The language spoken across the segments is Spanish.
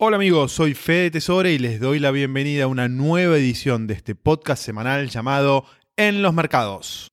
Hola amigos, soy Fede Tesore y les doy la bienvenida a una nueva edición de este podcast semanal llamado En los Mercados.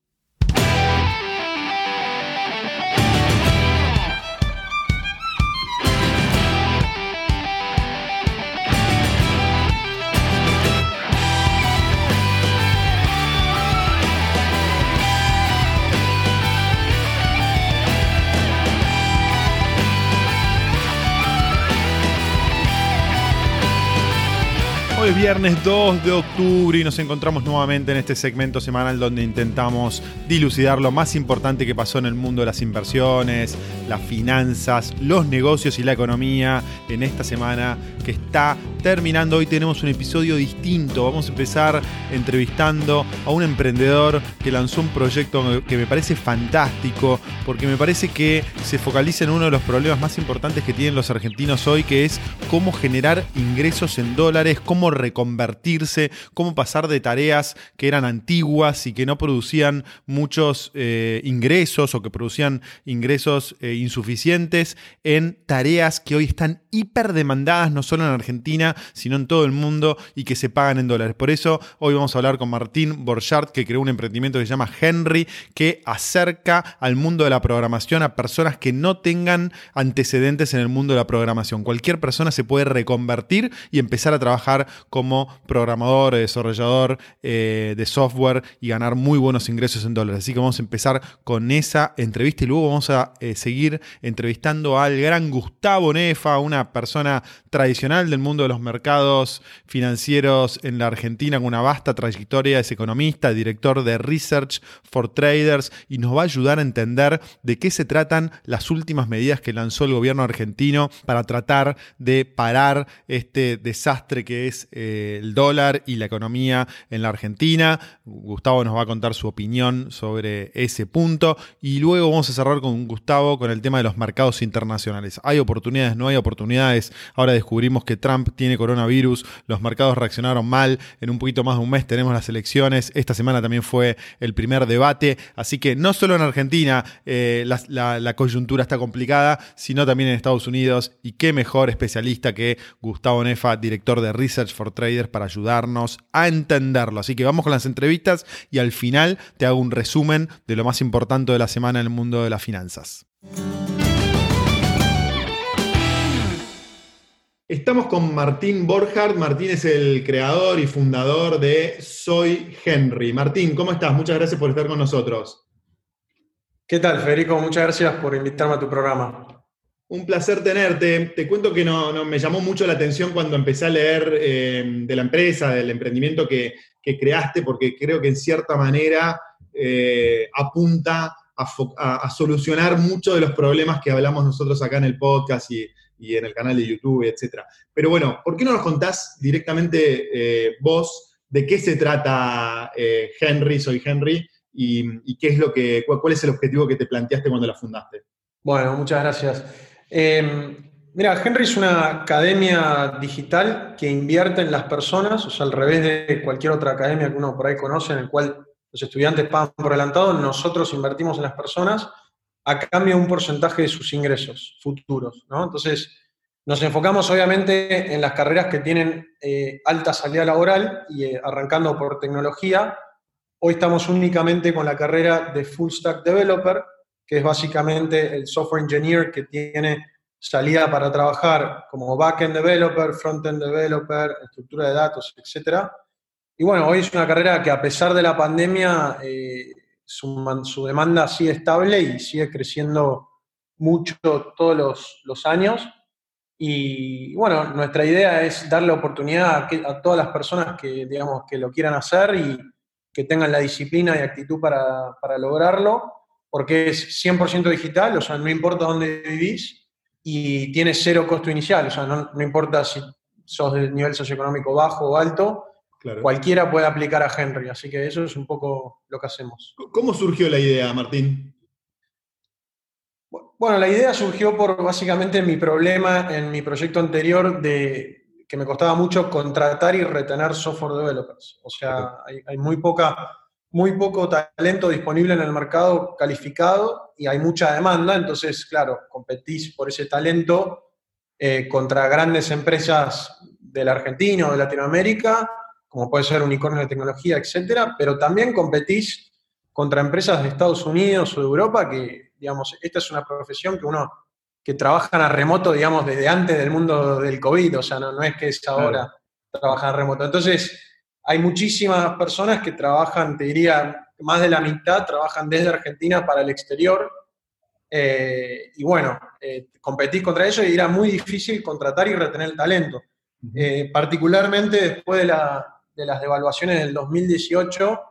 Hoy es viernes 2 de octubre y nos encontramos nuevamente en este segmento semanal donde intentamos dilucidar lo más importante que pasó en el mundo de las inversiones, las finanzas, los negocios y la economía en esta semana que está terminando. Hoy tenemos un episodio distinto. Vamos a empezar entrevistando a un emprendedor que lanzó un proyecto que me parece fantástico porque me parece que se focaliza en uno de los problemas más importantes que tienen los argentinos hoy, que es cómo generar ingresos en dólares, cómo reconvertirse, cómo pasar de tareas que eran antiguas y que no producían muchos eh, ingresos o que producían ingresos eh, insuficientes en tareas que hoy están hiper demandadas no en Argentina, sino en todo el mundo y que se pagan en dólares. Por eso hoy vamos a hablar con Martín Borchardt, que creó un emprendimiento que se llama Henry, que acerca al mundo de la programación a personas que no tengan antecedentes en el mundo de la programación. Cualquier persona se puede reconvertir y empezar a trabajar como programador, desarrollador eh, de software y ganar muy buenos ingresos en dólares. Así que vamos a empezar con esa entrevista y luego vamos a eh, seguir entrevistando al gran Gustavo Nefa, una persona tradicional del mundo de los mercados financieros en la Argentina con una vasta trayectoria, es economista, director de Research for Traders y nos va a ayudar a entender de qué se tratan las últimas medidas que lanzó el gobierno argentino para tratar de parar este desastre que es eh, el dólar y la economía en la Argentina. Gustavo nos va a contar su opinión sobre ese punto y luego vamos a cerrar con Gustavo con el tema de los mercados internacionales. ¿Hay oportunidades? ¿No hay oportunidades? Ahora descubrimos que Trump tiene coronavirus, los mercados reaccionaron mal, en un poquito más de un mes tenemos las elecciones, esta semana también fue el primer debate, así que no solo en Argentina eh, la, la coyuntura está complicada, sino también en Estados Unidos y qué mejor especialista que Gustavo Nefa, director de Research for Traders para ayudarnos a entenderlo. Así que vamos con las entrevistas y al final te hago un resumen de lo más importante de la semana en el mundo de las finanzas. Estamos con Martín Borchardt. Martín es el creador y fundador de Soy Henry. Martín, ¿cómo estás? Muchas gracias por estar con nosotros. ¿Qué tal, Federico? Muchas gracias por invitarme a tu programa. Un placer tenerte. Te cuento que no, me llamó mucho la atención cuando empecé a leer eh, de la empresa, del emprendimiento que, creaste, porque creo que en cierta manera eh, apunta a, solucionar muchos de los problemas que hablamos nosotros acá en el podcast y, en el canal de YouTube, etc. Pero bueno, ¿por qué no nos contás directamente eh, vos de qué se trata Henry, soy Henry, y, qué es lo que, cuál es el objetivo que te planteaste cuando la fundaste? Bueno, muchas gracias. Em, mira, Henry es una academia digital que invierte en las personas, o sea, al revés de cualquier otra academia que uno por ahí conoce, en el cual los estudiantes pagan por adelantado, nosotros invertimos en las personas a cambio de un porcentaje de sus ingresos futuros, ¿no? Entonces, nos enfocamos obviamente en las carreras que tienen eh, alta salida laboral y eh, arrancando por tecnología. Hoy estamos únicamente con la carrera de Full Stack Developer, que es básicamente el software engineer que tiene salida para trabajar como backend developer, frontend developer, estructura de datos, etc. Y bueno, hoy es una carrera que a pesar de la pandemia, eh, su, demanda sigue estable y sigue creciendo mucho todos los, años. Y bueno, nuestra idea es darle oportunidad a, todas las personas que, digamos, que lo quieran hacer y que tengan la disciplina y actitud para, para lograrlo porque es 100% digital, o sea, no importa dónde vivís y tiene cero costo inicial, o sea, no, importa si sos de nivel socioeconómico bajo o alto, cualquiera puede aplicar a Henry, así que eso es un poco lo que hacemos. ¿Cómo surgió la idea, Martín? Bueno, la idea surgió por básicamente mi problema en mi proyecto anterior de que me costaba mucho contratar y retener software developers. O sea, hay muy poca muy poco talento disponible en el mercado calificado y hay mucha demanda, entonces, claro, competís por ese talento eh, contra grandes empresas de la Argentina o de Latinoamérica, como puede ser unicornio de tecnología, etcétera, pero también competís contra empresas de Estados Unidos o de Europa, que, digamos, esta es una profesión que uno que trabajan a remoto, digamos, desde antes del mundo del COVID, o sea, no, no es que es ahora trabajar a remoto. Entonces, hay muchísimas personas que trabajan, te diría, más de la mitad trabajan desde Argentina para el exterior. Eh, y bueno, eh, competís contra ellos y era muy difícil contratar y retener el talento. Eh, particularmente después de, las devaluaciones del 2018,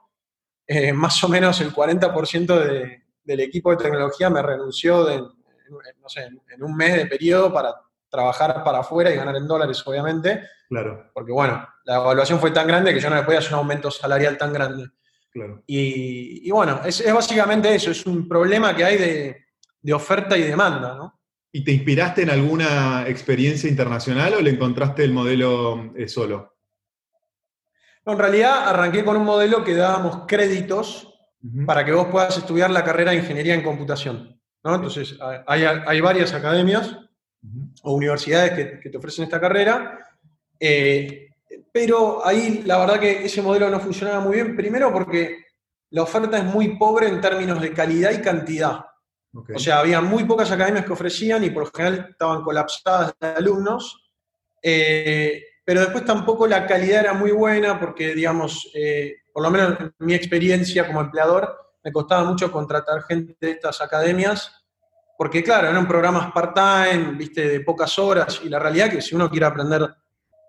más o menos el 40% del equipo de tecnología me renunció de, no sé, en un mes de periodo para trabajar para afuera y ganar en dólares, obviamente. Claro. Porque, bueno, la evaluación fue tan grande que yo no me podía hacer un aumento salarial tan grande. Claro. Y, bueno, es, básicamente eso, es un problema que hay de, oferta y demanda, ¿no? ¿Y te inspiraste en alguna experiencia internacional o le encontraste el modelo eh, solo? No, en realidad arranqué con un modelo que dábamos créditos para que vos puedas estudiar la carrera de ingeniería en computación. Entonces, hay, varias academias o universidades que, te ofrecen esta carrera, eh, pero ahí la verdad que ese modelo no funcionaba muy bien, primero porque la oferta es muy pobre en términos de calidad y cantidad. O sea, había muy pocas academias que ofrecían y por lo general estaban colapsadas de alumnos, eh, pero después tampoco la calidad era muy buena porque, digamos, eh, por lo menos en mi experiencia como empleador, me costaba mucho contratar gente de estas academias, porque claro, eran programas part-time, viste, de pocas horas, y la realidad es que si uno quiere aprender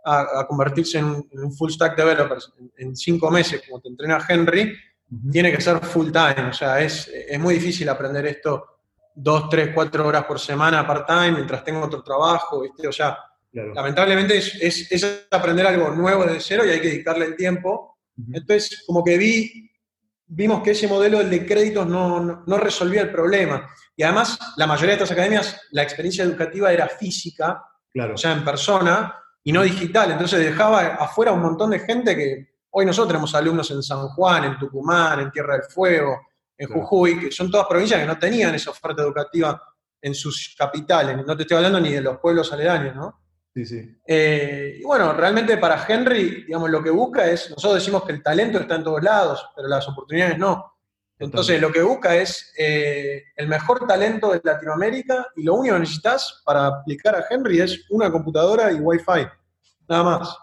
a, convertirse en un, full stack developer en, cinco meses, como te entrena Henry, tiene que ser full time, o sea, es, es muy difícil aprender esto dos, tres, cuatro horas por semana part-time, mientras tengo otro trabajo, viste, o sea, lamentablemente es, es, es aprender algo nuevo desde cero y hay que dedicarle el tiempo. Entonces, como que vi vimos que ese modelo de créditos no, resolvía el problema. Y además, la mayoría de estas academias, la experiencia educativa era física, o sea, en persona, y no digital. Entonces dejaba afuera un montón de gente que hoy nosotros tenemos alumnos en San Juan, en Tucumán, en Tierra del Fuego, en Jujuy, que son todas provincias que no tenían esa oferta educativa en sus capitales. No te estoy hablando ni de los pueblos aledaños, ¿no? Eh, y bueno, realmente para Henry, digamos, lo que busca es, nosotros decimos que el talento está en todos lados, pero las oportunidades no. Entonces, lo que busca es eh, el mejor talento de Latinoamérica y lo único que necesitas para aplicar a Henry es una computadora y Wi-Fi. Nada más.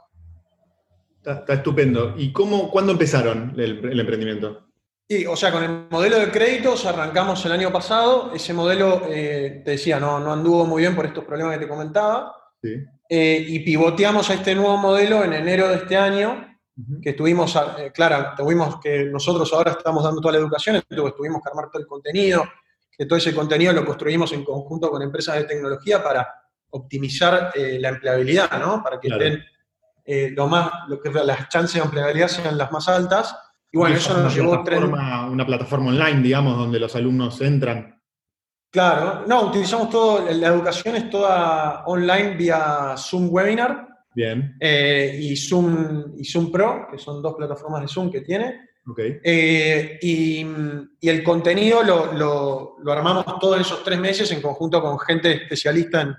Está, estupendo. ¿Y cómo, cuándo empezaron el, emprendimiento? Sí, o sea, con el modelo de créditos arrancamos el año pasado. Ese modelo, eh, te decía, no, no anduvo muy bien por estos problemas que te comentaba. Sí. Eh, y pivoteamos a este nuevo modelo en enero de este año, que estuvimos, eh, claro, tuvimos que nosotros ahora estamos dando toda la educación, entonces tuvimos que armar todo el contenido, que todo ese contenido lo construimos en conjunto con empresas de tecnología para optimizar eh, la empleabilidad, ¿no? Para que estén lo más, lo que las chances de empleabilidad sean las más altas. Y bueno, eso nos llevó tres... Una plataforma online, digamos, donde los alumnos entran. Claro, no, utilizamos todo, la educación es toda online vía Zoom Webinar. Bien. Eh, y, Zoom, y Zoom Pro, que son dos plataformas de Zoom que tiene. Okay. Eh, y, el contenido lo, armamos todos esos tres meses en conjunto con gente especialista en,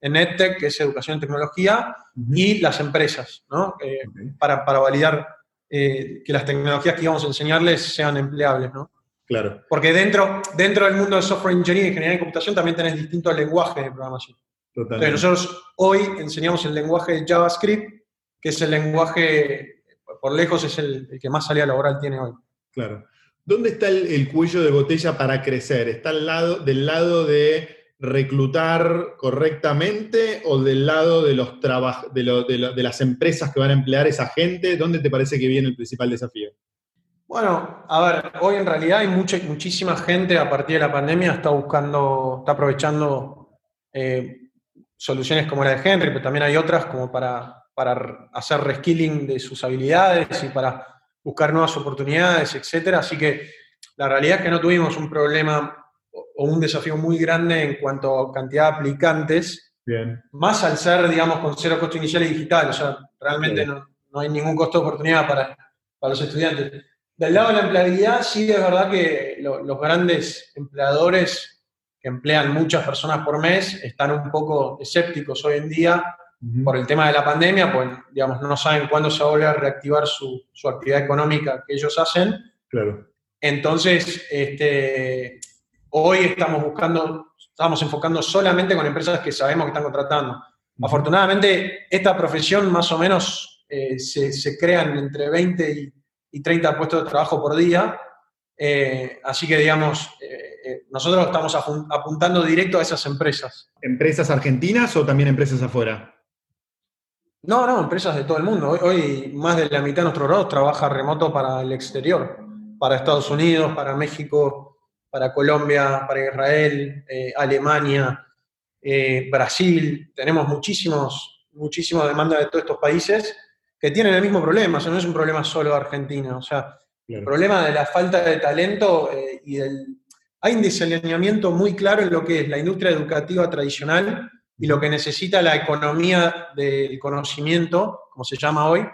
en EdTech, que es educación y tecnología, y las empresas, ¿no? Eh, para, para, validar que las tecnologías que íbamos a enseñarles sean empleables, ¿no? Claro. Porque dentro, dentro del mundo de software engineering y ingeniería de computación también tenés distintos lenguajes de programación. Entonces nosotros hoy enseñamos el lenguaje de JavaScript, que es el lenguaje, por lejos es el, que más salida laboral tiene hoy. Claro. ¿Dónde está el, cuello de botella para crecer? ¿Está al lado, del lado de reclutar correctamente o del lado de, los de, de las empresas que van a emplear esa gente? ¿Dónde te parece que viene el principal desafío? Bueno, a ver, hoy en realidad hay mucha, muchísima gente a partir de la pandemia está buscando, está aprovechando eh, soluciones como la de Henry, pero también hay otras como para, para hacer reskilling de sus habilidades y para buscar nuevas oportunidades, etcétera. Así que la realidad es que no tuvimos un problema o un desafío muy grande en cuanto a cantidad de aplicantes. Bien. Más al ser, digamos, con cero costo inicial y digital. O sea, realmente no, no, hay ningún costo de oportunidad para, para los estudiantes. Del lado de la empleabilidad, sí es verdad que los grandes empleadores, emplean muchas personas por mes, están un poco escépticos hoy en día por el tema de la pandemia, pues digamos, no saben cuándo se va a volver a reactivar su, su actividad económica que ellos hacen. Claro. Entonces, este, hoy estamos buscando, estamos enfocando solamente con empresas que sabemos que están contratando. Afortunadamente, esta profesión más o menos eh, se, se, crean entre 20 y, y, 30 puestos de trabajo por día. Eh, así que, digamos, eh, nosotros estamos apuntando directo a esas empresas. ¿Empresas argentinas o también empresas afuera? No, no, empresas de todo el mundo. Hoy, hoy más de la mitad de nuestro grado trabaja remoto para el exterior, para Estados Unidos, para México, para Colombia, para Israel, Alemania, eh, Brasil, tenemos muchísimos, muchísima demanda de todos estos países que tienen el mismo problema, o sea, no es un problema solo de Argentina, o sea, el problema de la falta de talento eh, y del... Hay un desalineamiento muy claro en lo que es la industria educativa tradicional y lo que necesita la economía del conocimiento, como se llama hoy,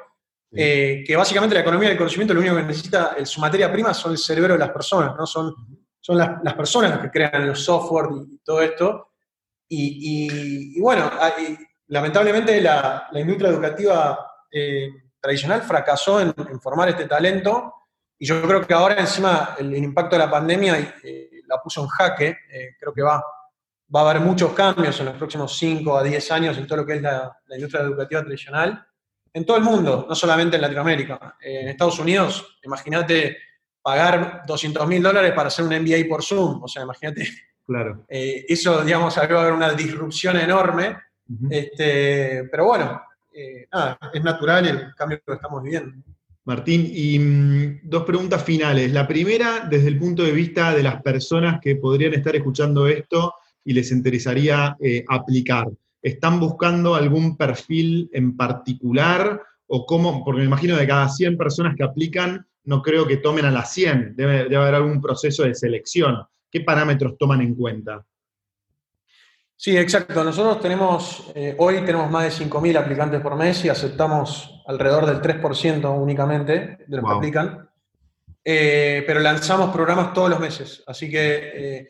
eh, que básicamente la economía del conocimiento lo único que necesita, su materia prima son el cerebro de las personas, ¿no? Son, son las, las personas las que crean los software y todo esto, y, bueno, lamentablemente la, industria educativa eh, tradicional fracasó en, formar este talento y yo creo que ahora encima el, impacto de la pandemia eh, la puso en jaque. Eh, creo que va, va a haber muchos cambios en los próximos 5 a 10 años en todo lo que es la, industria educativa tradicional, en todo el mundo, no solamente en Latinoamérica. en Estados Unidos, imagínate pagar 200 mil dólares para hacer un MBA por Zoom, o sea, imagínate Claro. Eh, eso, digamos, va a haber una disrupción enorme. este, pero bueno, eh, es natural el cambio que estamos viviendo. Martín, y mm, dos preguntas finales. La primera, desde el punto de vista de las personas que podrían estar escuchando esto y les interesaría eh, aplicar. ¿Están buscando algún perfil en particular? ¿O cómo? Porque me imagino de cada 100 personas que aplican, no creo que tomen a las 100. Debe, debe haber algún proceso de selección. ¿Qué parámetros toman en cuenta? Sí, exacto. Nosotros tenemos, eh, hoy tenemos más de 5.000 aplicantes por mes y aceptamos alrededor del 3% únicamente de los que aplican. Eh, pero lanzamos programas todos los meses. Así que,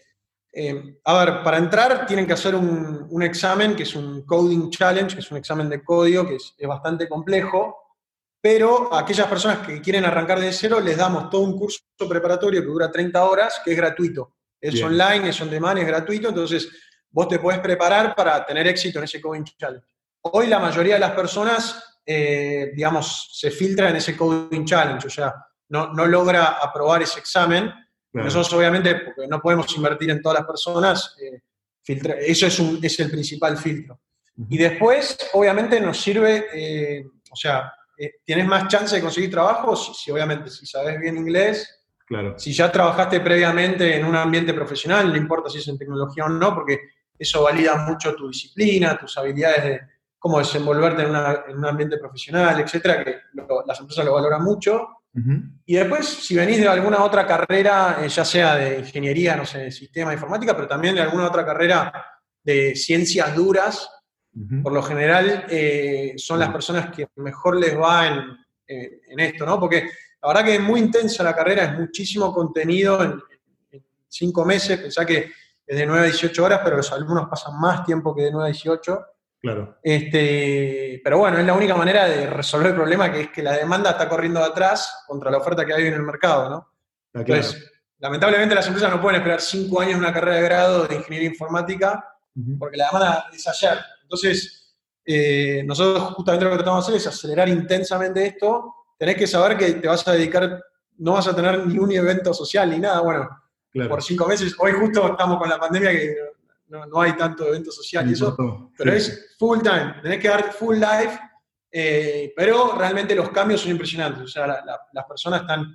eh, a ver, para entrar tienen que hacer un, examen que es un Coding Challenge, que es un examen de código que es, es bastante complejo, pero a aquellas personas que quieren arrancar de cero les damos todo un curso preparatorio que dura 30 horas, que es gratuito. Es online, es on demand, es gratuito, entonces vos te puedes preparar para tener éxito en ese Coding Challenge. Hoy la mayoría de las personas, eh, digamos, se filtra en ese Coding Challenge, o sea, no, no logra aprobar ese examen. Nosotros obviamente, porque no podemos invertir en todas las personas, eh, eso es, un, es el principal filtro. Y después, obviamente, nos sirve, eh, o sea, tienes más chance de conseguir trabajo si, obviamente, si sabes bien inglés, si ya trabajaste previamente en un ambiente profesional, no importa si es en tecnología o no, porque eso valida mucho tu disciplina, tus habilidades de cómo desenvolverte en, un ambiente profesional, etcétera, que las empresas lo valoran mucho. Y después, si venís de alguna otra carrera, eh, ya sea de ingeniería, no sé, de sistema informática, pero también de alguna otra carrera de ciencias duras, por lo general eh, son las personas que mejor les va en, en esto, ¿no? Porque la verdad que es muy intensa la carrera, es muchísimo contenido en, cinco meses. Pensá que es de 9 a 18 horas, pero los alumnos pasan más tiempo que de 9 a 18. Claro. Este, pero bueno, es la única manera de resolver el problema, que es que la demanda está corriendo atrás contra la oferta que hay en el mercado, ¿no? Entonces, lamentablemente las empresas no pueden esperar cinco años en una carrera de grado de ingeniería informática, porque la demanda es ayer. Entonces, eh, nosotros justamente lo que tratamos de hacer es acelerar intensamente esto tenés que saber que te vas a dedicar, no vas a tener ni un evento social ni nada, bueno, por cinco meses. Hoy justo estamos con la pandemia que no, hay tanto evento social y eso, pero es full time, tenés que dar full life, eh, pero realmente los cambios son impresionantes, o sea, las personas están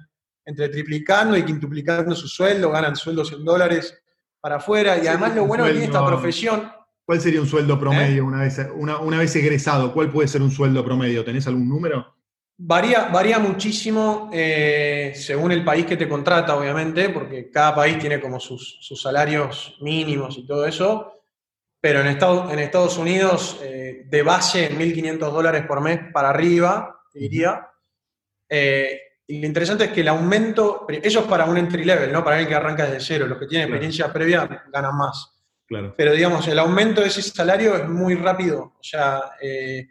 entre triplicando y quintuplicando su sueldo, ganan sueldos en dólares para afuera, y además lo bueno de esta profesión... ¿Cuál sería un sueldo promedio ¿Eh? una, vez, una, una vez egresado? ¿Cuál puede ser un sueldo promedio? ¿Tenés algún número? Varía, varía muchísimo eh, según el país que te contrata, obviamente, porque cada país tiene como sus, salarios mínimos y todo eso. Pero en Estados, en Estados Unidos, eh, de base, 1.500 dólares por mes para arriba, diría. Eh, y lo interesante es que el aumento, eso es para un entry level, ¿no? Para alguien que arranca desde cero. Los que tienen experiencia previa ganan más. Claro. Pero digamos, el aumento de ese salario es muy rápido. O sea, eh,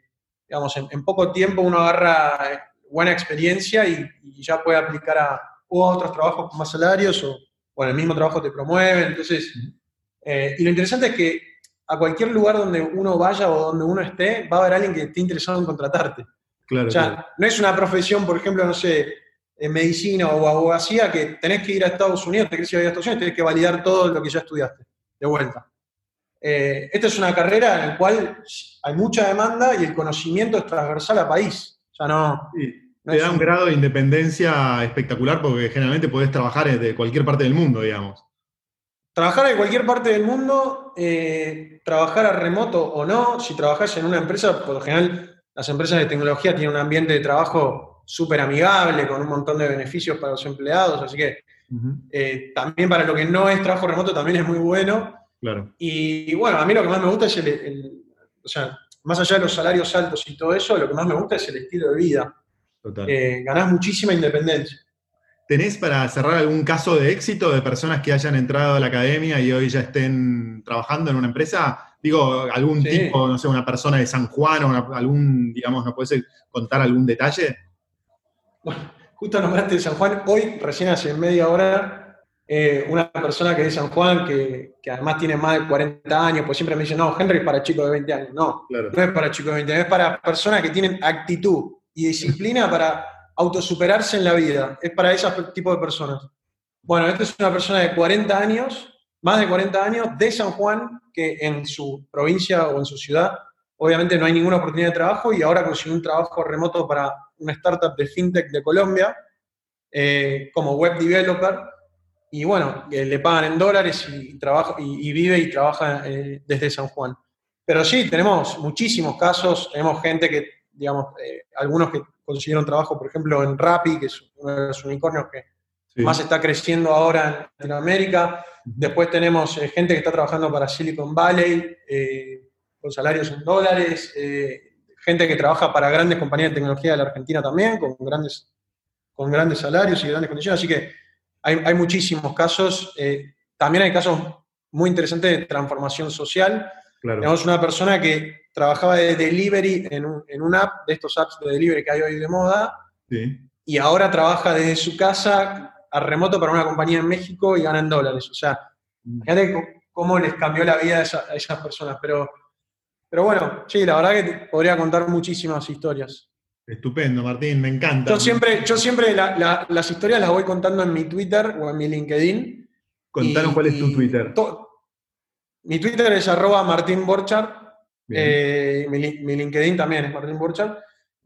digamos, en, poco tiempo uno agarra eh, buena experiencia y, ya puede aplicar a, otros trabajos con más salarios o, en el mismo trabajo te promueven. Entonces, y lo interesante es que a cualquier lugar donde uno vaya o donde uno esté, va a haber alguien que esté interesado en contratarte. Claro, o sea, no es una profesión, por ejemplo, no sé, en medicina o abogacía, que tenés que ir a Estados Unidos, te querés ir a Estados Unidos, tenés que validar todo lo que ya estudiaste, de vuelta. Eh, esta es una carrera en la cual hay mucha demanda y el conocimiento es transversal al país. O sea, no, te da un grado de independencia espectacular porque generalmente podés trabajar desde cualquier parte del mundo, digamos. Trabajar en cualquier parte del mundo, eh, trabajar a remoto o no, si trabajas en una empresa, por lo general las empresas de tecnología tienen un ambiente de trabajo súper amigable, con un montón de beneficios para los empleados, así que eh, también para lo que no es trabajo remoto también es muy bueno. Claro. Y, bueno, a mí lo que más me gusta es el, o sea, más allá de los salarios altos y todo eso, lo que más me gusta es el estilo de vida. Total. Eh, ganás muchísima independencia. ¿Tenés para cerrar algún caso de éxito de personas que hayan entrado a la academia y hoy ya estén trabajando en una empresa? Digo, algún tipo, no sé, una persona de San Juan o algún, digamos, ¿no puedes contar algún detalle? Bueno, justo nombraste de San Juan. Hoy, recién hace media hora, eh, una persona que es de San Juan, que, además tiene más de 40 años, pues siempre me dice, no, Henry es para chicos de 20 años. No, no es para chicos de 20 años, es para personas que tienen actitud y disciplina para autosuperarse en la vida. Es para ese tipo de personas. Bueno, esta es una persona de 40 años, más de 40 años, de San Juan, que en su provincia o en su ciudad, obviamente no hay ninguna oportunidad de trabajo y ahora consiguió un trabajo remoto para una startup de fintech de Colombia, eh, como web developer. Y bueno, eh, le pagan en dólares y, trabaja, y, vive y trabaja eh, desde San Juan. Pero sí, tenemos muchísimos casos, tenemos gente que, digamos, algunos que consiguieron trabajo, por ejemplo, en Rappi, que es uno de los unicornios que más está creciendo ahora en Latinoamérica. Después tenemos eh, gente que está trabajando para Silicon Valley, eh, con salarios en dólares, eh, gente que trabaja para grandes compañías de tecnología de la Argentina también, con grandes, con grandes salarios y grandes condiciones. Así que hay, hay muchísimos casos. también hay casos muy interesantes de transformación social. Tenemos una persona que trabajaba de delivery en, un, en app, de estos apps de delivery que hay hoy de moda, y ahora trabaja desde su casa a remoto para una compañía en México y gana en dólares. O sea, mm. fíjate cómo les cambió la vida a, esas personas. Pero, pero bueno, sí, la verdad que podría contar muchísimas historias. Estupendo, Martín, me encanta. Yo siempre, yo siempre las historias las voy contando en mi Twitter o en mi LinkedIn. Contanos cuál es tu Twitter. mi Twitter es arroba Martín eh, mi, LinkedIn también es Martín Burchard.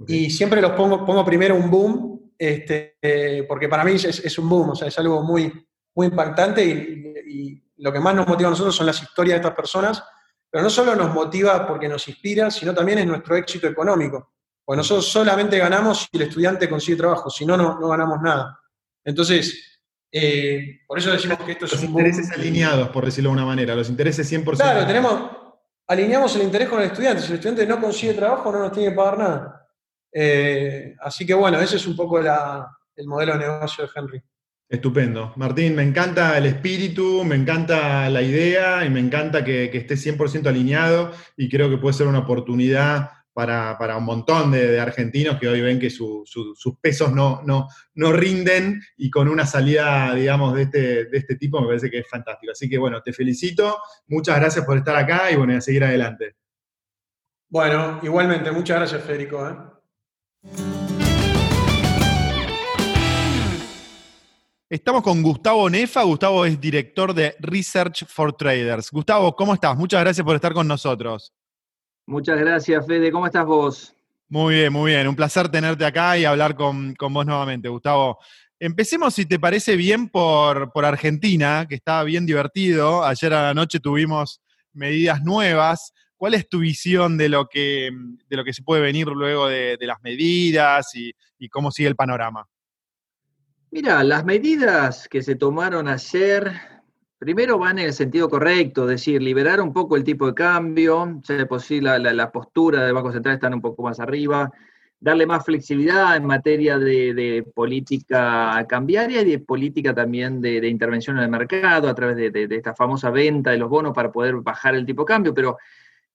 Y siempre los pongo, pongo primero un boom, este, eh, porque para mí es, un boom, o sea, es algo muy, muy impactante y, lo que más nos motiva a nosotros son las historias de estas personas, pero no solo nos motiva porque nos inspira, sino también es nuestro éxito económico. Porque nosotros solamente ganamos si el estudiante consigue trabajo, si no, no, ganamos nada. Entonces, eh, por eso decimos que esto es... Los intereses alineados, por decirlo de una manera, los intereses 100%. Claro, tenemos, alineamos el interés con el estudiante. Si el estudiante no consigue trabajo, no nos tiene que pagar nada. Eh, así que bueno, ese es un poco el modelo de negocio de Henry. Estupendo. Martín, me encanta el espíritu, me encanta la idea y me encanta que, que esté 100% alineado y creo que puede ser una oportunidad para, un montón de, argentinos que hoy ven que sus pesos no, no, no, rinden y con una salida, digamos, de este, de este tipo me parece que es fantástico. Así que bueno, te felicito, muchas gracias por estar acá y bueno, a seguir adelante. Bueno, igualmente, muchas gracias Federico. ¿eh? Estamos con Gustavo Nefa. Gustavo es director de Research for Traders. Gustavo, ¿cómo estás? Muchas gracias por estar con nosotros. Muchas gracias, Fede. ¿Cómo estás vos? Muy bien, muy bien. Un placer tenerte acá y hablar con, vos nuevamente, Gustavo. Empecemos, si te parece bien, por, por, Argentina, que está bien divertido. Ayer a la noche tuvimos medidas nuevas. ¿Cuál es tu visión de lo que, de lo que se puede venir luego de, las medidas y, y, cómo sigue el panorama? Mira, las medidas que se tomaron ayer Primero van en el sentido correcto, es decir, liberar un poco el tipo de cambio, ya de por sí la, postura del Banco Central está un poco más arriba, darle más flexibilidad en materia de, política cambiaria y de política también de, intervención en el mercado a través de, esta famosa venta de los bonos para poder bajar el tipo de cambio, pero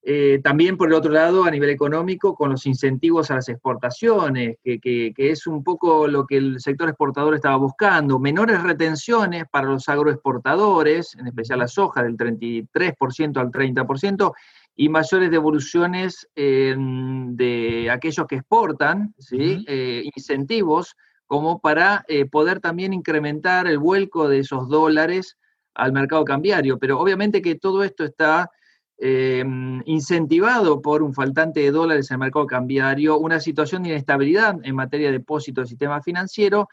eh, también por el otro lado, a nivel económico, con los incentivos a las exportaciones, que, es un poco lo que el sector exportador estaba buscando, menores retenciones para los agroexportadores, en especial la soja del 33% al 30%, y mayores devoluciones de aquellos que exportan, ¿sí? Eh, incentivos como para eh, poder también incrementar el vuelco de esos dólares al mercado cambiario. Pero obviamente que todo esto está em, incentivado por un faltante de dólares en el mercado cambiario, una situación de inestabilidad en materia de depósito del sistema financiero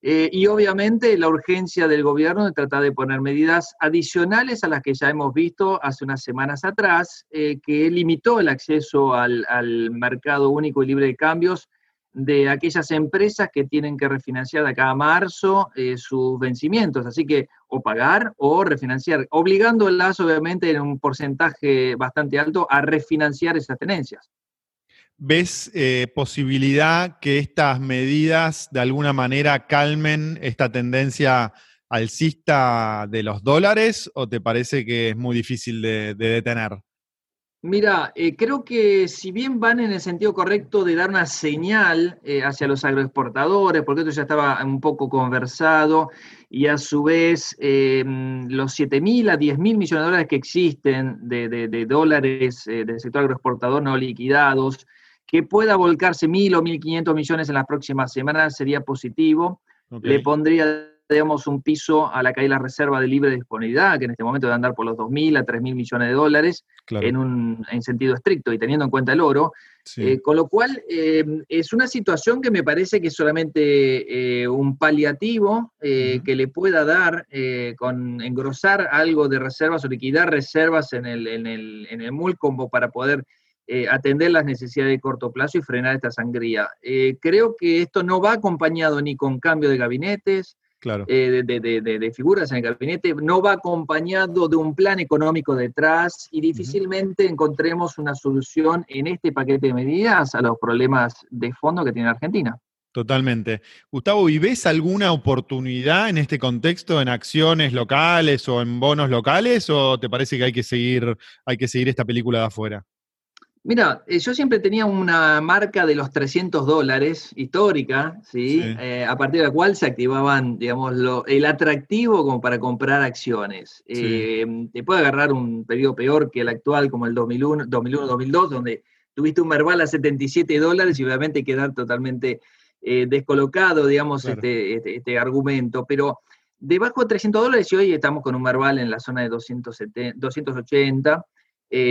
eh, y obviamente la urgencia del gobierno de tratar de poner medidas adicionales a las que ya hemos visto hace unas semanas atrás, eh, que limitó el acceso al, mercado único y libre de cambios de aquellas empresas que tienen que refinanciar de acá marzo eh, sus vencimientos. Así que o pagar o refinanciar, obligándolas obviamente en un porcentaje bastante alto a refinanciar esas tenencias. ¿Ves eh, posibilidad que estas medidas de alguna manera calmen esta tendencia alcista de los dólares o te parece que es muy difícil de, detener? Mira, eh, creo que si bien van en el sentido correcto de dar una señal eh, hacia los agroexportadores, porque esto ya estaba un poco conversado, y a su vez los 7 mil a 10 mil millones de dólares que existen de, de dólares del sector agroexportador no liquidados, que pueda volcarse mil o mil quinientos millones en las próximas semanas sería positivo. Le pondría, digamos, un piso a la caída de la reserva de libre disponibilidad, que en este momento debe andar por los dos mil a tres mil millones de dólares en un en sentido estricto y teniendo en cuenta el oro. Eh, con lo cual, eh, es una situación que me parece que es solamente eh, un paliativo que le pueda dar con engrosar algo de reservas o liquidar reservas en el, en el, en el MUL como para poder eh, atender las necesidades de corto plazo y frenar esta sangría. Eh, creo que esto no va acompañado ni con cambio de gabinetes, eh, de, figuras en el gabinete, no va acompañado de un plan económico detrás y difícilmente encontremos una solución en este paquete de medidas a los problemas de fondo que tiene Argentina. Totalmente. Gustavo, ¿y ves alguna oportunidad en este contexto en acciones locales o en bonos locales o te parece que hay que seguir, hay que seguir esta película de afuera? Mira, eh, yo siempre tenía una marca de los 300 dólares histórica, ¿sí? Eh, a partir de la cual se activaban, digamos, el atractivo como para comprar acciones. Eh, te puede agarrar un periodo peor que el actual, como el 2001-2002, donde tuviste un Merval a 77 dólares y obviamente quedar totalmente descolocado, digamos, este, este, este, argumento. Pero debajo de 300 dólares y hoy estamos con un Merval en la zona de 270, 280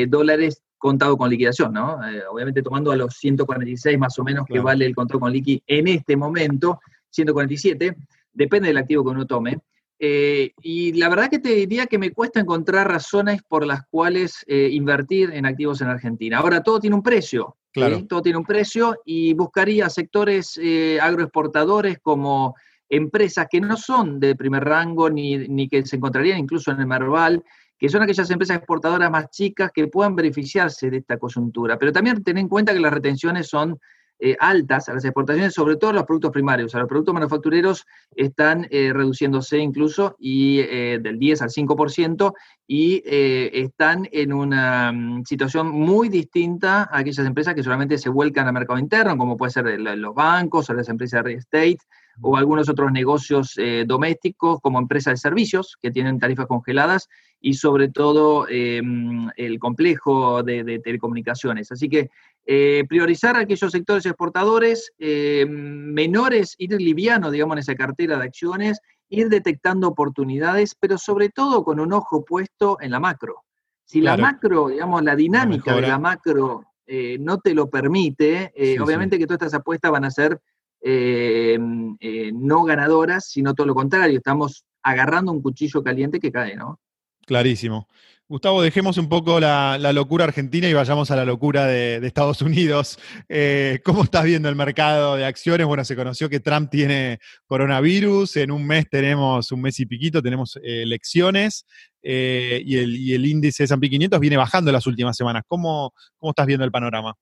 dólares contado con liquidación, ¿no? Eh, obviamente tomando a los 146 más o menos que vale el contado con liqui en este momento, 147, depende del activo que uno tome. Eh, y la verdad que te diría que me cuesta encontrar razones por las cuales eh, invertir en activos en Argentina. Ahora, todo tiene un precio, claro. todo tiene un precio y buscaría sectores agroexportadores como empresas que no son de primer rango ni, ni que se encontrarían incluso en el Merval, que son aquellas empresas exportadoras más chicas que puedan beneficiarse de esta coyuntura. Pero también ten en cuenta que las retenciones son eh, altas a las exportaciones, sobre todo los productos primarios. O los productos manufactureros están eh, reduciéndose incluso y, eh, del 10 al 5% y están en una mm, situación muy distinta a aquellas empresas que solamente se vuelcan al mercado interno, como puede ser los bancos o las empresas de real estate o algunos otros negocios domésticos como empresas de servicios que tienen tarifas congeladas y sobre todo em, el complejo de, telecomunicaciones. Así que eh, priorizar aquellos sectores exportadores em, menores, ir liviano, digamos, en esa cartera de acciones, ir detectando oportunidades, pero sobre todo con un ojo puesto en la macro. Si la macro, digamos, la dinámica de la macro eh, no te lo permite, eh, obviamente que todas estas apuestas van a ser em, no ganadoras, sino todo lo contrario, estamos agarrando un cuchillo caliente que cae, ¿no? Clarísimo. Gustavo, dejemos un poco la, locura argentina y vayamos a la locura de, Estados Unidos. Eh, ¿Cómo estás viendo el mercado de acciones? Bueno, se conoció que Trump tiene coronavirus, en un mes tenemos, un mes y piquito, tenemos eh, elecciones eh, y, el, índice S&P 500 viene bajando en las últimas semanas. ¿Cómo, ¿Cómo estás viendo el panorama?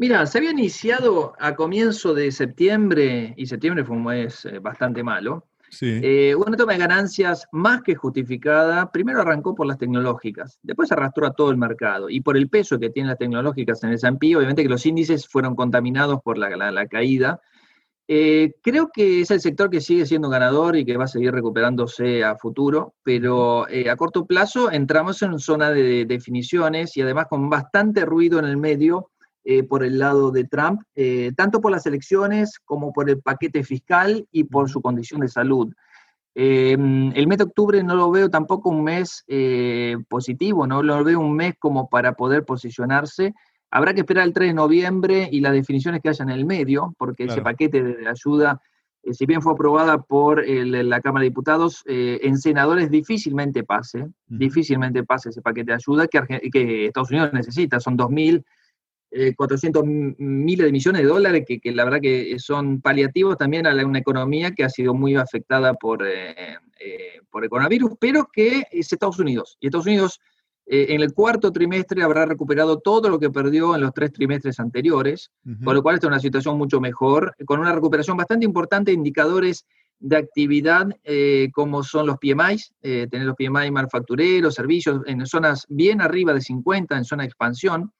Mira, se había iniciado a comienzo de septiembre, y septiembre fue un mes eh, bastante malo, eh, una toma de ganancias más que justificada. Primero arrancó por las tecnológicas, después arrastró a todo el mercado. Y por el peso que tienen las tecnológicas en el S&P, obviamente que los índices fueron contaminados por la, caída. Eh, creo que es el sector que sigue siendo ganador y que va a seguir recuperándose a futuro, pero a corto plazo entramos en una zona de definiciones y además con bastante ruido en el medio eh, por el lado de Trump, eh, tanto por las elecciones como por el paquete fiscal y por su condición de salud. Em, el mes de octubre no lo veo tampoco un mes eh, positivo, no lo veo un mes como para poder posicionarse. Habrá que esperar el 3 de noviembre y las definiciones que haya en el medio, porque ese paquete de ayuda, si bien fue aprobada por la Cámara de Diputados, en senadores difícilmente pase, difícilmente pase ese paquete de ayuda que, que Estados Unidos necesita. Son 2.000 400 eh, miles de millones de dólares, que, la verdad que son paliativos también a una economía que ha sido muy afectada por, eh, eh, por el coronavirus, pero que es Estados Unidos. Y Estados Unidos en el cuarto trimestre habrá recuperado todo lo que perdió en los tres trimestres anteriores, con lo cual está en una situación mucho mejor, con una recuperación bastante importante de indicadores de actividad como son los PMIs, tener los PMI manufactureros, servicios en zonas bien arriba de 50, en zona de expansión,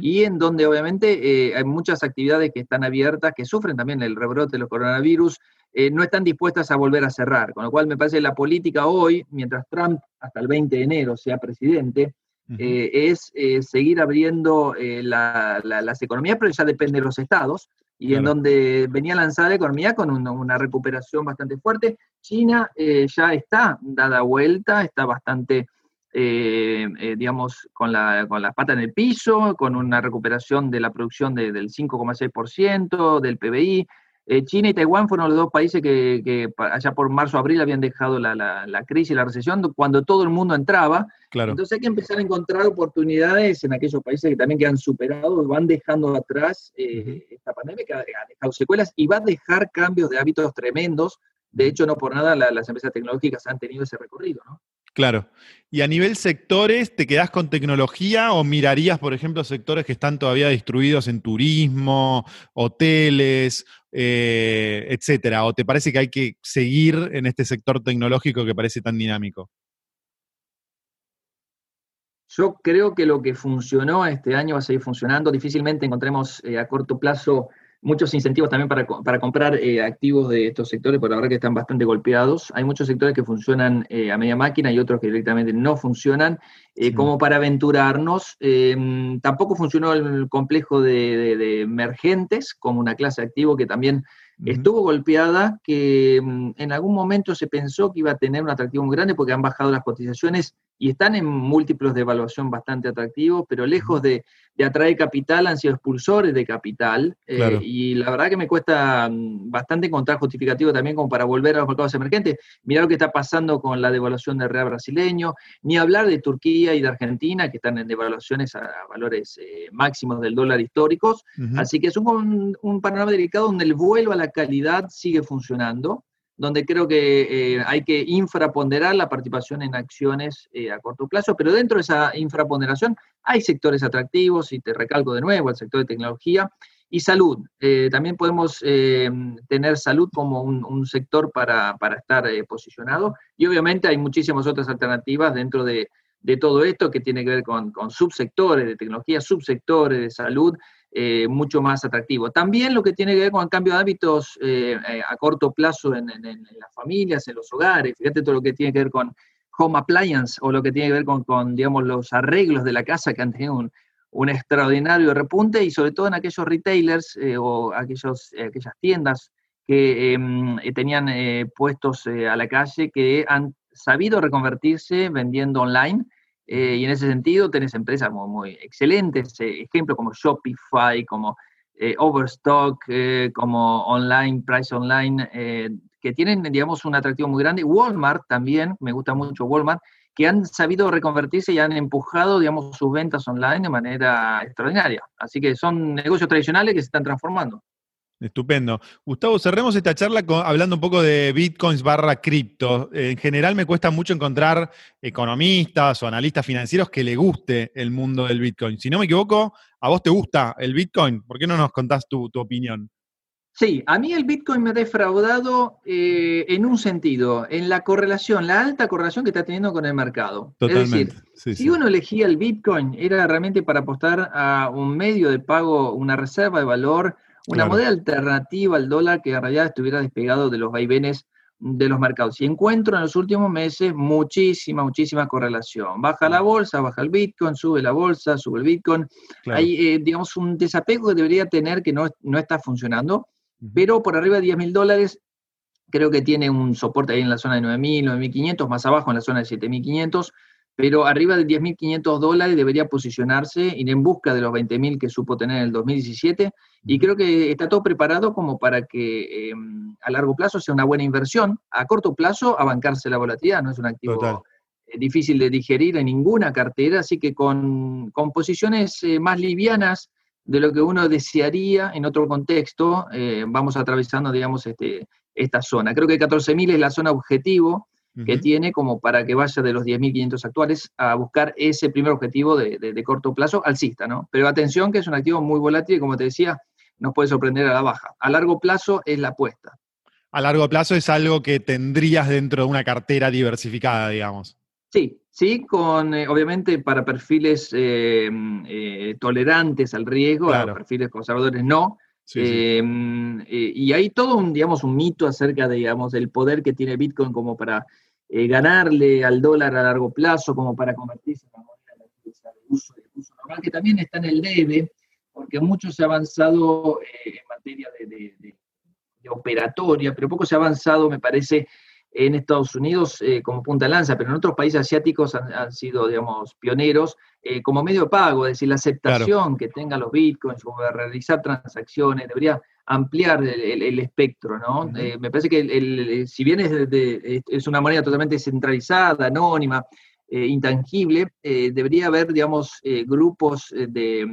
y en donde obviamente eh, hay muchas actividades que están abiertas, que sufren también el rebrote de los coronavirus, eh, no están dispuestas a volver a cerrar. Con lo cual me parece que la política hoy, mientras Trump hasta el 20 de enero sea presidente, eh, es seguir abriendo las economías, pero ya depende de los estados, y en donde venía lanzada la economía con una, recuperación bastante fuerte. China ya está dada vuelta, está bastante eh, eh, digamos, con la, con la pata en el piso, con una recuperación de la producción del 5,6% del PBI. Eh, China y Taiwán fueron los dos países que, allá por marzo-abril habían dejado la, la, crisis y la recesión cuando todo el mundo entraba. Claro. Entonces hay que empezar a encontrar oportunidades en aquellos países que también que han superado, van dejando atrás esta pandemia que ha, dejado secuelas y va a dejar cambios de hábitos tremendos. De hecho, no por nada las empresas tecnológicas han tenido ese recorrido, ¿no? Claro. Y a nivel sectores, ¿te quedás con tecnología o mirarías, por ejemplo, sectores que están todavía distribuidos en turismo, hoteles, eh, etcétera? ¿O te parece que hay que seguir en este sector tecnológico que parece tan dinámico? Yo creo que lo que funcionó este año va a seguir funcionando. Difícilmente encontremos eh, a corto plazo muchos incentivos también para, para comprar eh, activos de estos sectores, por la verdad que están bastante golpeados. Hay muchos sectores que funcionan eh, a media máquina y otros que directamente no funcionan. Eh, como para aventurarnos, em, tampoco funcionó el complejo de, emergentes como una clase de activo que también estuvo golpeada, que em, en algún momento se pensó que iba a tener un atractivo muy grande porque han bajado las cotizaciones y están en múltiplos de evaluación bastante atractivos, pero lejos de, atraer capital han sido expulsores de capital. Eh, y la verdad que me cuesta mm, bastante encontrar justificativo también como para volver a los mercados emergentes. Mirá lo que está pasando con la devaluación del real brasileño, ni hablar de Turquía y de Argentina, que están en devaluaciones a, valores eh, máximos del dólar históricos. Así que es un, un panorama delicado donde el vuelo a la calidad sigue funcionando donde creo que eh, hay que infraponderar la participación en acciones eh, a corto plazo, pero dentro de esa infraponderación hay sectores atractivos, y te recalco de nuevo, el sector de tecnología y salud. Eh, también podemos tener salud como un, sector para, estar posicionado y obviamente hay muchísimas otras alternativas dentro de, todo esto que tiene que ver con subsectores de tecnología, subsectores de salud, eh, mucho más atractivo. También lo que tiene que ver con el cambio de hábitos eh, eh, a corto plazo en, las familias, en los hogares, fíjate todo lo que tiene que ver con home appliance o lo que tiene que ver con, digamos, los arreglos de la casa que han tenido un, extraordinario repunte y sobre todo en aquellos retailers o aquellos, aquellas tiendas que em, tenían puestos a la calle que han sabido reconvertirse vendiendo online eh, y en ese sentido tenés empresas muy, excelentes, eh, como Shopify, como eh, Overstock, como Online, Price Online, que tienen, digamos, un atractivo muy grande. Walmart también, me gusta mucho Walmart, que han sabido reconvertirse y han empujado, digamos, sus ventas online de manera extraordinaria. Así que son negocios tradicionales que se están transformando. Estupendo. Gustavo, cerremos esta charla hablando un poco de bitcoins barra cripto. En general me cuesta mucho encontrar economistas o analistas financieros que le guste el mundo del bitcoin. Si no me equivoco, ¿a vos te gusta el bitcoin? ¿Por qué no nos contás tu, opinión? Sí, a mí el Bitcoin me ha defraudado eh, en un sentido, en la correlación, la alta correlación que está teniendo con el mercado. Totalmente. Es decir, si uno elegía el Bitcoin, era realmente para apostar a un medio de pago, una reserva de valor una moneda alternativa al dólar que en realidad estuviera despegado de los vaivenes de los mercados. Y encuentro en los últimos meses muchísima, muchísima correlación. Baja la bolsa, baja el Bitcoin, sube la bolsa, sube el Bitcoin. Hay, eh, digamos, un desapego que debería tener que no, no está funcionando, pero por arriba de 10 mil dólares creo que tiene un soporte ahí en la zona de 9.000, 9.500, más abajo en la zona de 7.500 pero arriba de 10.500 dólares debería posicionarse, ir en busca de los 20.000 que supo tener en el 2017, y creo que está todo preparado como para que em, a largo plazo sea una buena inversión, a corto plazo a bancarse la volatilidad, no es un activo eh, difícil de digerir en ninguna cartera, así que con, con posiciones eh, más livianas de lo que uno desearía en otro contexto, eh, vamos atravesando, digamos, este, esta zona. Creo que 14.000 es la zona objetivo, que tiene como para que vaya de los 10.500 actuales a buscar ese primer objetivo de, corto plazo alcista, ¿no? Pero atención que es un activo muy volátil y como te decía, nos puede sorprender a la baja. A largo plazo es la apuesta. A largo plazo es algo que tendrías dentro de una cartera diversificada, digamos. Sí, sí, con eh, obviamente para perfiles eh, eh, tolerantes al riesgo, para perfiles conservadores no, Em, eh, y hay todo un, digamos, un mito acerca de, digamos, del poder que tiene Bitcoin como para eh, ganarle al dólar a largo plazo, como para convertirse en una moneda de uso, uso normal, que también está en el debe, porque mucho se ha avanzado eh, en materia de, de, operatoria, pero poco se ha avanzado, me parece, en Estados Unidos eh, como punta lanza, pero en otros países asiáticos han, sido, digamos, pioneros como medio de pago, es decir, la aceptación que tengan los bitcoins como de realizar transacciones, debería ampliar el, espectro, ¿no? Eh, me parece que si bien es, es, una moneda totalmente centralizada, anónima, intangible, debería haber, digamos, grupos de,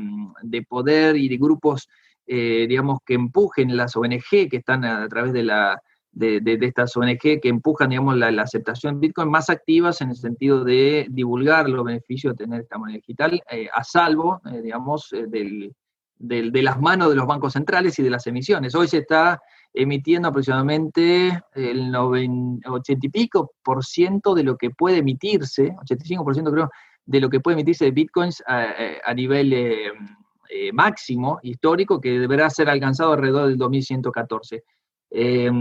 de, poder y de grupos, digamos, que empujen las ONG que están a través de la de, estas ONG que empujan, digamos, la, aceptación de Bitcoin más activas en el sentido de divulgar los beneficios de tener esta moneda digital, eh, a salvo, eh, digamos, eh, de las manos de los bancos centrales y de las emisiones. Hoy se está emitiendo aproximadamente el 80 y pico por ciento de lo que puede emitirse, 85 por ciento creo, de lo que puede emitirse de bitcoins a, nivel máximo histórico que deberá ser alcanzado alrededor del 2114. Eh,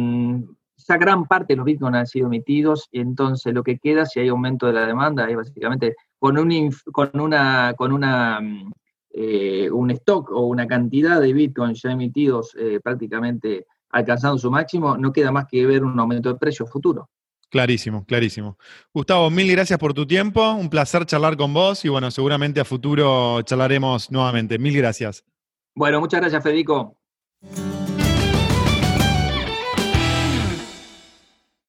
esa gran parte de los bitcoins han sido emitidos y entonces lo que queda si hay aumento de la demanda es básicamente con un, con una, con una mm, eh, un stock o una cantidad de bitcoins ya emitidos eh, prácticamente alcanzando su máximo, no queda más que ver un aumento de precio futuro. Clarísimo, clarísimo. Gustavo, mil gracias por tu tiempo, un placer charlar con vos y bueno, seguramente a futuro charlaremos nuevamente. Mil gracias. Bueno, muchas gracias, Federico.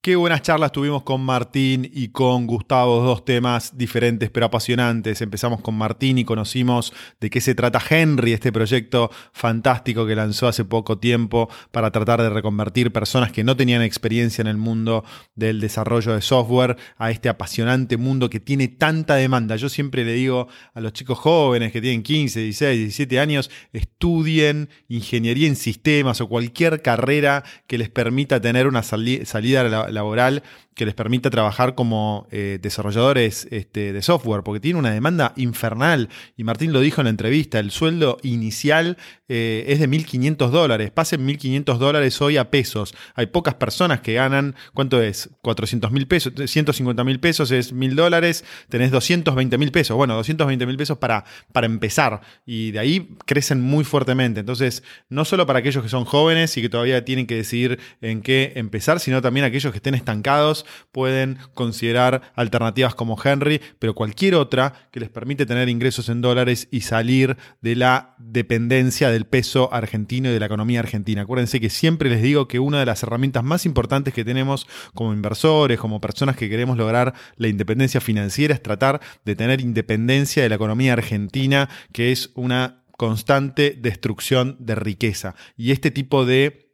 Qué buenas charlas tuvimos con Martín y con Gustavo, dos temas diferentes pero apasionantes. Empezamos con Martín y conocimos de qué se trata Henry, este proyecto fantástico que lanzó hace poco tiempo para tratar de reconvertir personas que no tenían experiencia en el mundo del desarrollo de software a este apasionante mundo que tiene tanta demanda. Yo siempre le digo a los chicos jóvenes que tienen 15, 16, 17 años, estudien ingeniería en sistemas o cualquier carrera que les permita tener una salida a la laboral que les permita trabajar como eh, desarrolladores este, de software, porque tiene una demanda infernal. Y Martín lo dijo en la entrevista, el sueldo inicial eh, es de 1.500 dólares. Pasen 1.500 dólares hoy a pesos. Hay pocas personas que ganan, ¿cuánto es? 400 mil pesos, 150 mil pesos es 1.000 dólares, tenés 220 mil pesos. Bueno, 220 mil pesos para, para empezar. Y de ahí crecen muy fuertemente. Entonces, no solo para aquellos que son jóvenes y que todavía tienen que decidir en qué empezar, sino también aquellos que estancados pueden considerar alternativas como Henry, pero cualquier otra que les permite tener ingresos en dólares y salir de la dependencia del peso argentino y de la economía argentina. Acuérdense que siempre les digo que una de las herramientas más importantes que tenemos como inversores, como personas que queremos lograr la independencia financiera es tratar de tener independencia de la economía argentina, que es una constante destrucción de riqueza. Y este tipo de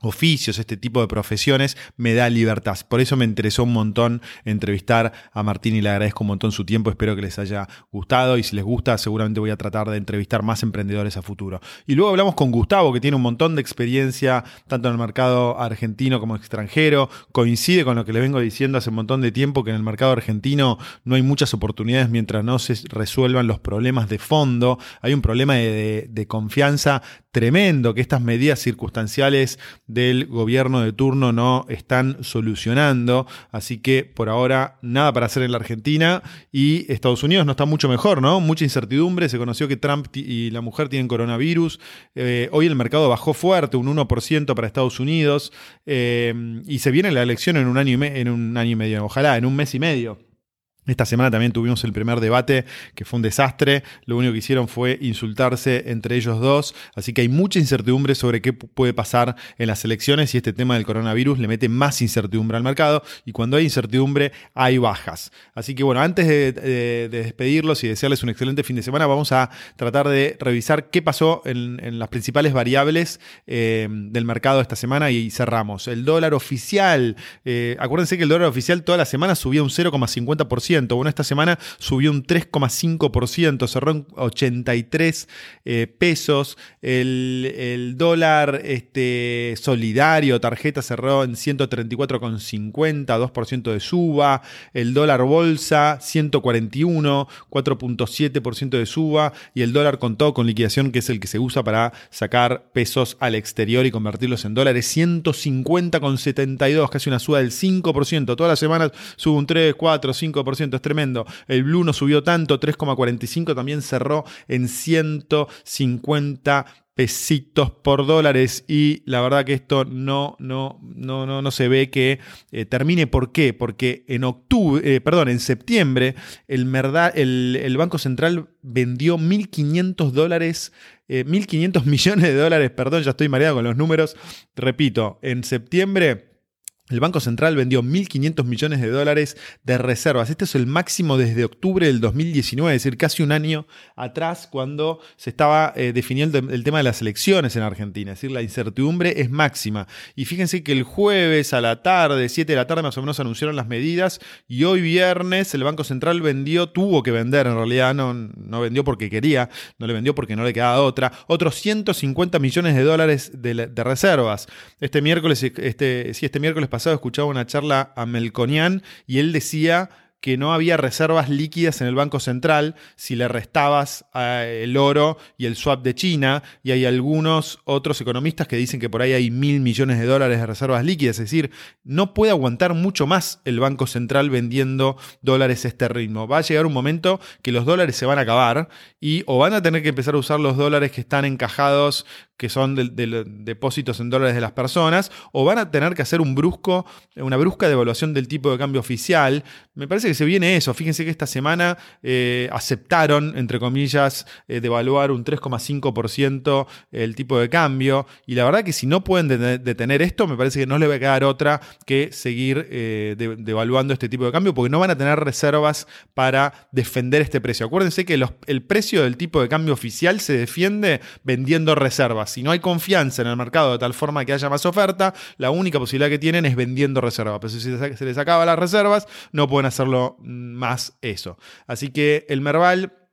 oficios, este tipo de profesiones, me da libertad. Por eso me interesó un montón entrevistar a Martín y le agradezco un montón su tiempo. Espero que les haya gustado y si les gusta, seguramente voy a tratar de entrevistar más emprendedores a futuro. Y luego hablamos con Gustavo, que tiene un montón de experiencia tanto en el mercado argentino como extranjero. Coincide con lo que le vengo diciendo hace un montón de tiempo, que en el mercado argentino no hay muchas oportunidades mientras no se resuelvan los problemas de fondo. Hay un problema de, de confianza tremendo que estas medidas circunstanciales del gobierno de turno no están solucionando. Así que por ahora nada para hacer en la Argentina y Estados Unidos no está mucho mejor, ¿no? Mucha incertidumbre. Se conoció que Trump y la mujer tienen coronavirus. Eh, hoy el mercado bajó fuerte, un 1% para Estados Unidos. Eh, y se viene la elección en un año y, en un año y medio, ojalá, en un mes y medio. Esta semana también tuvimos el primer debate, que fue un desastre. Lo único que hicieron fue insultarse entre ellos dos. Así que hay mucha incertidumbre sobre qué puede pasar en las elecciones y este tema del coronavirus le mete más incertidumbre al mercado. Y cuando hay incertidumbre, hay bajas. Así que bueno, antes de, despedirlos y desearles un excelente fin de semana, vamos a tratar de revisar qué pasó en, las principales variables eh, del mercado esta semana y cerramos. El dólar oficial. Eh, acuérdense que el dólar oficial toda la semana subía un 0,50%. Bueno, esta semana subió un 3,5%, cerró en 83 eh, pesos. El, dólar este, solidario, tarjeta, cerró en 134,50, 2% de suba. El dólar bolsa, 141, 4,7% de suba. Y el dólar con todo, con liquidación, que es el que se usa para sacar pesos al exterior y convertirlos en dólares, 150,72, casi una suba del 5%. Todas las semanas sube un 3, 4, 5% es tremendo. El Blue no subió tanto, 3,45, también cerró en 150 pesitos por dólares y la verdad que esto no, no, no, no, no se ve que eh, termine. ¿Por qué? Porque en octubre, eh, perdón, en septiembre el, el, Banco Central vendió 1.500 dólares 1.500 eh, millones de dólares, perdón, ya estoy mareado con los números. Repito, en septiembre el Banco Central vendió 1.500 millones de dólares de reservas. Este es el máximo desde octubre del 2019, es decir, casi un año atrás cuando se estaba eh, definiendo el, tema de las elecciones en Argentina. Es decir, la incertidumbre es máxima. Y fíjense que el jueves a la tarde, 7 de la tarde más o menos, anunciaron las medidas y hoy viernes el Banco Central vendió, tuvo que vender en realidad, no, no vendió porque quería, no le vendió porque no le quedaba otra, otros 150 millones de dólares de, reservas. Este miércoles, este, sí, este miércoles pasado escuchaba una charla a Melconian y él decía que no había reservas líquidas en el Banco Central si le restabas eh, el oro y el swap de China, y hay algunos otros economistas que dicen que por ahí hay mil millones de dólares de reservas líquidas, es decir, no puede aguantar mucho más el Banco Central vendiendo dólares a este ritmo. Va a llegar un momento que los dólares se van a acabar y o van a tener que empezar a usar los dólares que están encajados que son de, depósitos en dólares de las personas, o van a tener que hacer una brusca devaluación del tipo de cambio oficial. Me parece que se viene eso. Fíjense que esta semana eh, aceptaron, entre comillas, eh, devaluar un 3,5% el tipo de cambio. Y la verdad que si no pueden detener esto, me parece que no les va a quedar otra que seguir eh, devaluando este tipo de cambio, porque no van a tener reservas para defender este precio. Acuérdense que el precio del tipo de cambio oficial se defiende vendiendo reservas. Si no hay confianza en el mercado de tal forma que haya más oferta, la única posibilidad que tienen es vendiendo reservas. Pero si se les acaba las reservas, no pueden hacerlo más eso. Así que el Merval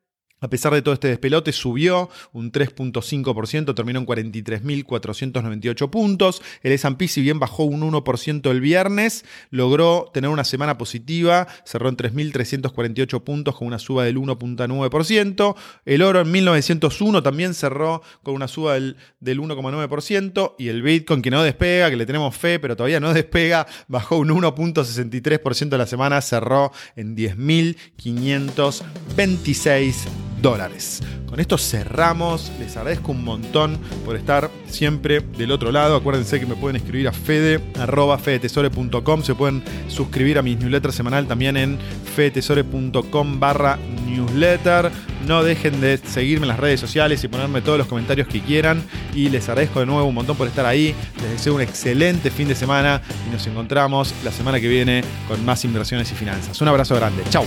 a pesar de todo este despelote, subió un 3.5%, terminó en 43.498 puntos. El S&P, si bien bajó un 1% el viernes, logró tener una semana positiva, cerró en 3.348 puntos con una suba del 1.9%. El oro en 1901 también cerró con una suba del, 1.9%. Y el Bitcoin, que no despega, que le tenemos fe, pero todavía no despega, bajó un 1.63% la semana, cerró en 10.526 dólares. Con esto cerramos. Les agradezco un montón por estar siempre del otro lado. Acuérdense que me pueden escribir a fede.fedetesore.com. Se pueden suscribir a mi newsletter semanal también en fedetesore.com barra newsletter. No dejen de seguirme en las redes sociales y ponerme todos los comentarios que quieran. Y les agradezco de nuevo un montón por estar ahí. Les deseo un excelente fin de semana y nos encontramos la semana que viene con más inversiones y finanzas. Un abrazo grande. Chao.